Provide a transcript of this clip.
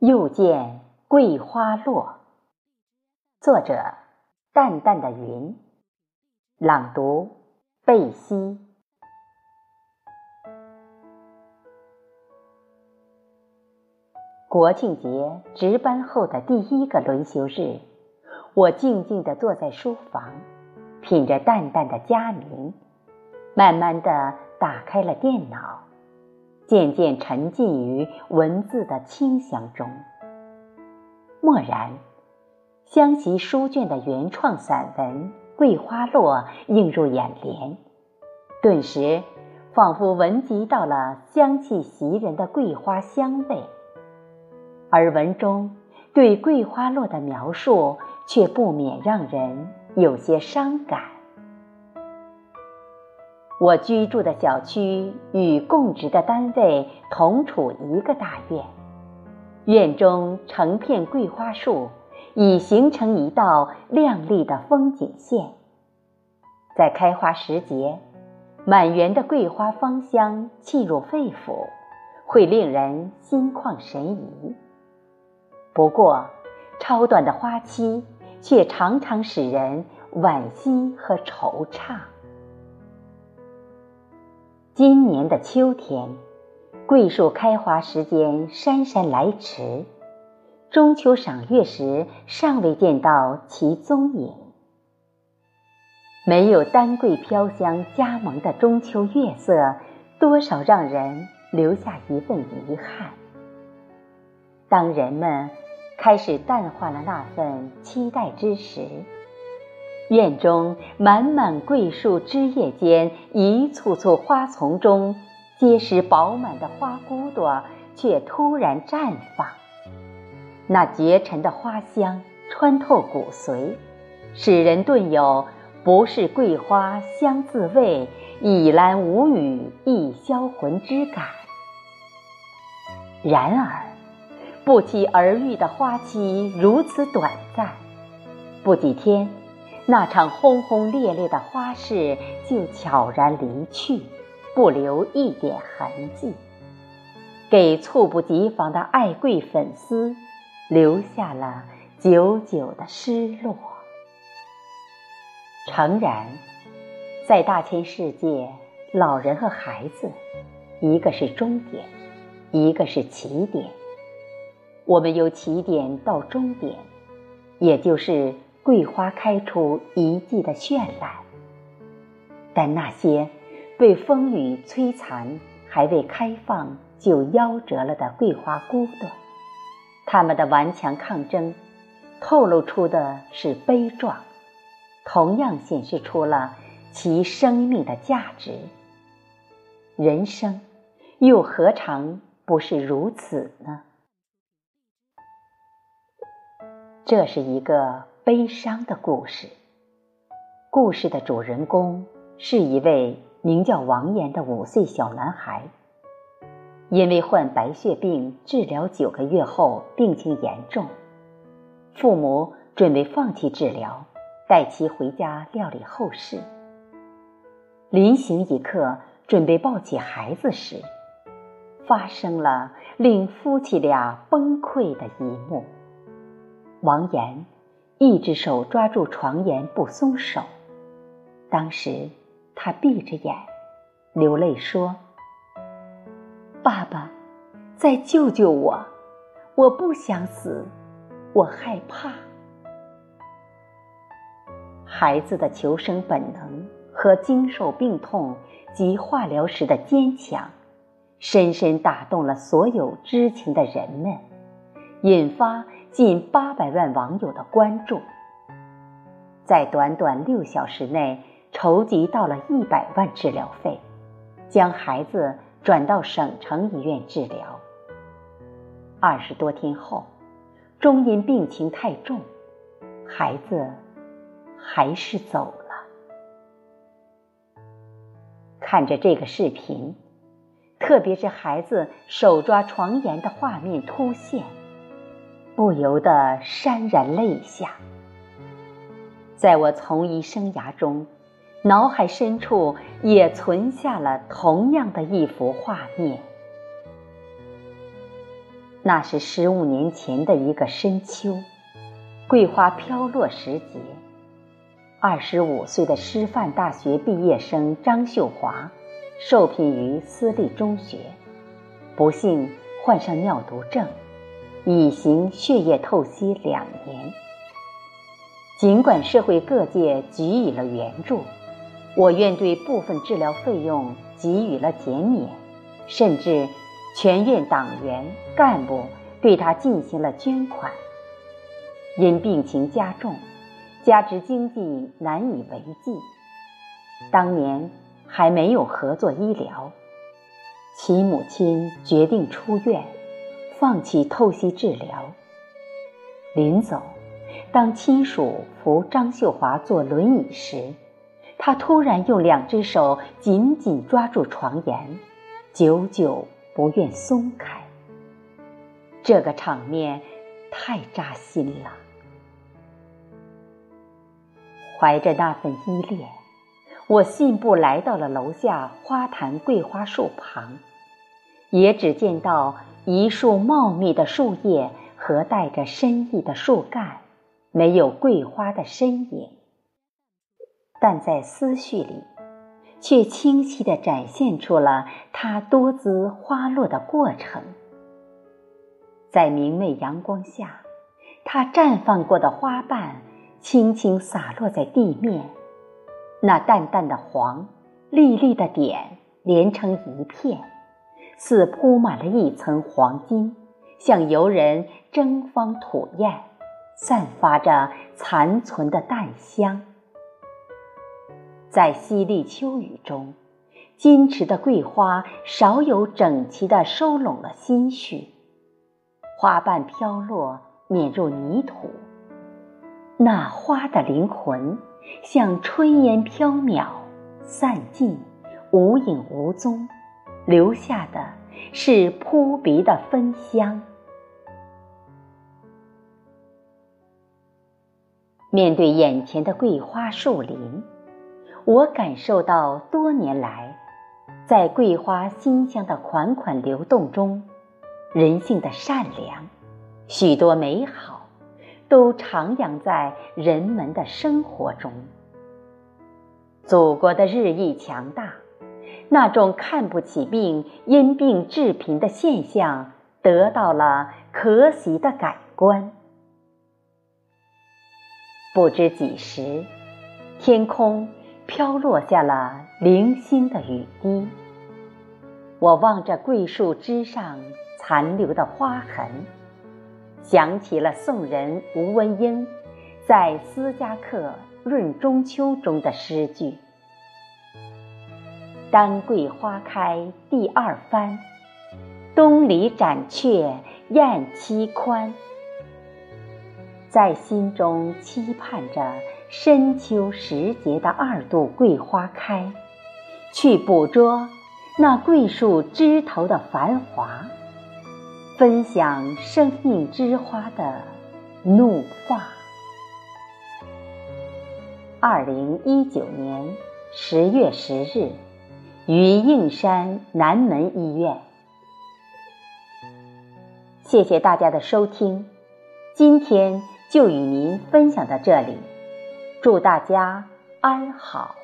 又见桂花落。作者：淡淡的云。朗读：贝西。国庆节值班后的第一个轮休日，我静静地坐在书房，品着淡淡的佳茗，慢慢地打开了电脑。渐渐沉浸于文字的清香中。蓦然，湘西书卷的原创散文《桂花落》映入眼帘，顿时仿佛闻及到了香气袭人的桂花香味。而文中对桂花落的描述，却不免让人有些伤感。我居住的小区与供职的单位同处一个大院，院中成片桂花树，已形成一道亮丽的风景线。在开花时节，满园的桂花芳香沁入肺腑，会令人心旷神怡。不过，超短的花期却常常使人惋惜和惆怅。今年的秋天，桂树开花时间姗姗来迟，中秋赏月时尚未见到其踪影。没有丹桂飘香加盟的中秋月色，多少让人留下一份遗憾。当人们开始淡化了那份期待之时，院中满满桂树枝叶间，一簇簇花丛中，结实饱满的花骨朵却突然绽放。那绝尘的花香穿透骨髓，使人顿有“不是桂花香自味，倚兰无语亦销魂”之感。然而，不期而遇的花期如此短暂，不几天。那场轰轰烈烈的花事就悄然离去，不留一点痕迹，给猝不及防的爱桂粉丝留下了久久的失落。诚然，在大千世界，老人和孩子，一个是终点，一个是起点。我们由起点到终点，也就是。桂花开出一季的绚烂，但那些被风雨摧残、还未开放就夭折了的桂花骨朵，它们的顽强抗争，透露出的是悲壮，同样显示出了其生命的价值。人生又何尝不是如此呢？这是一个。悲伤的故事。故事的主人公是一位名叫王岩的五岁小男孩。因为患白血病，治疗九个月后病情严重，父母准备放弃治疗，带其回家料理后事。临行一刻，准备抱起孩子时，发生了令夫妻俩崩溃的一幕。王岩。一只手抓住床沿不松手，当时他闭着眼，流泪说：“爸爸，再救救我！我不想死，我害怕。”孩子的求生本能和经受病痛及化疗时的坚强，深深打动了所有知情的人们，引发。近八百万网友的关注，在短短六小时内筹集到了一百万治疗费，将孩子转到省城医院治疗。二十多天后，终因病情太重，孩子还是走了。看着这个视频，特别是孩子手抓床沿的画面突现。不由得潸然泪下。在我从医生涯中，脑海深处也存下了同样的一幅画面。那是十五年前的一个深秋，桂花飘落时节。二十五岁的师范大学毕业生张秀华，受聘于私立中学，不幸患上尿毒症，已行血液透析两年。尽管社会各界给予了援助，我院对部分治疗费用给予了减免，甚至。全院党员干部对他进行了捐款。因病情加重，加之经济难以为继，当年还没有合作医疗，其母亲决定出院，放弃透析治疗。临走，当亲属扶张秀华坐轮椅时，他突然用两只手紧紧抓住床沿，久久。不愿松开，这个场面太扎心了。怀着那份依恋，我信步来到了楼下花坛桂花树旁，也只见到一束茂密的树叶和带着深意的树干，没有桂花的身影。但在思绪里。却清晰地展现出了它多姿花落的过程。在明媚阳光下，它绽放过的花瓣轻轻洒落在地面，那淡淡的黄，粒粒的点连成一片，似铺满了一层黄金，像游人争芳吐艳，散发着残存的淡香。在淅沥秋雨中，矜持的桂花少有整齐地收拢了心绪，花瓣飘落，碾入泥土。那花的灵魂像炊烟飘渺，散尽，无影无踪，留下的是扑鼻的芬香。面对眼前的桂花树林。我感受到多年来，在桂花馨香的款款流动中，人性的善良，许多美好，都徜徉在人们的生活中。祖国的日益强大，那种看不起病、因病致贫的现象，得到了可喜的改观。不知几时，天空。飘落下了零星的雨滴，我望着桂树枝上残留的花痕，想起了宋人吴文英在《思家客论中秋》中的诗句：“丹桂花开第二番，东篱展却燕栖宽。”在心中期盼着。深秋时节的二度桂花开，去捕捉那桂树枝头的繁华，分享生命之花的怒放。二零一九年十月十日，于应山南门医院。谢谢大家的收听，今天就与您分享到这里。祝大家安好。